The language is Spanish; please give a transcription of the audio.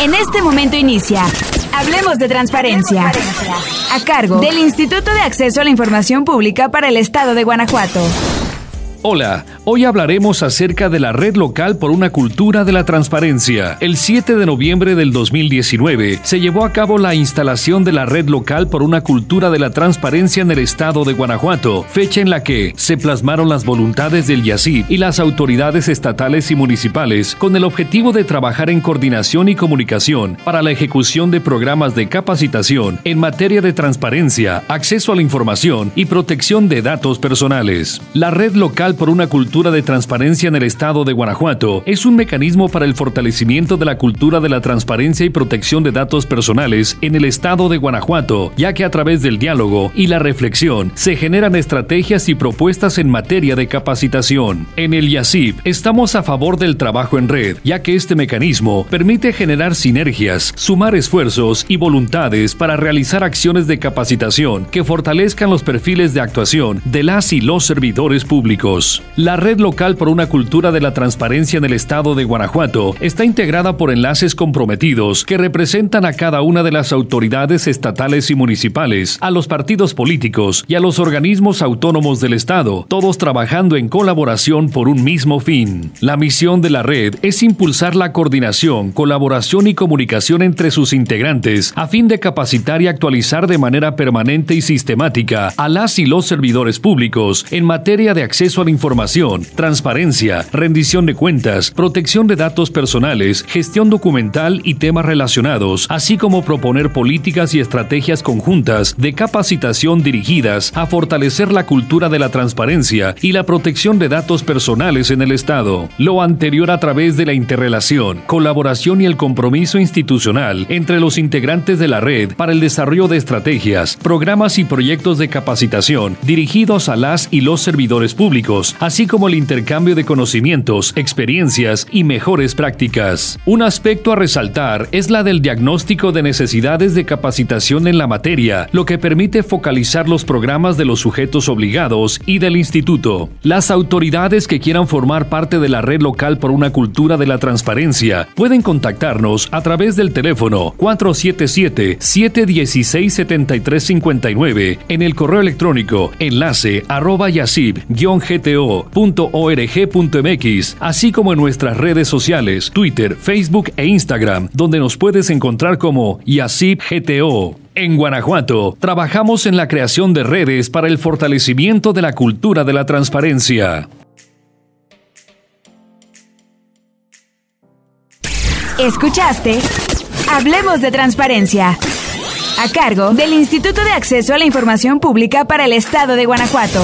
En este momento inicia. Hablemos de transparencia. A cargo del Instituto de Acceso a la Información Pública para el Estado de Guanajuato. Hola, hoy hablaremos acerca de la Red Local por una Cultura de la Transparencia. El 7 de noviembre del 2019 se llevó a cabo la instalación de la Red Local por una Cultura de la Transparencia en el estado de Guanajuato, fecha en la que se plasmaron las voluntades del YACID y las autoridades estatales y municipales con el objetivo de trabajar en coordinación y comunicación para la ejecución de programas de capacitación en materia de transparencia, acceso a la información y protección de datos personales. La Red Local por una cultura de transparencia en el estado de Guanajuato es un mecanismo para el fortalecimiento de la cultura de la transparencia y protección de datos personales en el estado de Guanajuato, ya que a través del diálogo y la reflexión se generan estrategias y propuestas en materia de capacitación. En el YACIP estamos a favor del trabajo en red, ya que este mecanismo permite generar sinergias, sumar esfuerzos y voluntades para realizar acciones de capacitación que fortalezcan los perfiles de actuación de las y los servidores públicos. La red local por una cultura de la transparencia en el estado de Guanajuato está integrada por enlaces comprometidos que representan a cada una de las autoridades estatales y municipales, a los partidos políticos y a los organismos autónomos del estado, todos trabajando en colaboración por un mismo fin. La misión de la red es impulsar la coordinación, colaboración y comunicación entre sus integrantes a fin de capacitar y actualizar de manera permanente y sistemática a las y los servidores públicos en materia de acceso a información, transparencia, rendición de cuentas, protección de datos personales, gestión documental y temas relacionados, así como proponer políticas y estrategias conjuntas de capacitación dirigidas a fortalecer la cultura de la transparencia y la protección de datos personales en el Estado. Lo anterior a través de la interrelación, colaboración y el compromiso institucional entre los integrantes de la red para el desarrollo de estrategias, programas y proyectos de capacitación dirigidos a las y los servidores públicos así como el intercambio de conocimientos, experiencias y mejores prácticas. Un aspecto a resaltar es la del diagnóstico de necesidades de capacitación en la materia, lo que permite focalizar los programas de los sujetos obligados y del instituto. Las autoridades que quieran formar parte de la red local por una cultura de la transparencia pueden contactarnos a través del teléfono 477-716-7359 en el correo electrónico enlace arroba yacib-gt así como en nuestras redes sociales, Twitter, Facebook e Instagram, donde nos puedes encontrar como Yasib GTO. En Guanajuato, trabajamos en la creación de redes para el fortalecimiento de la cultura de la transparencia. Escuchaste Hablemos de Transparencia, a cargo del Instituto de Acceso a la Información Pública para el Estado de Guanajuato.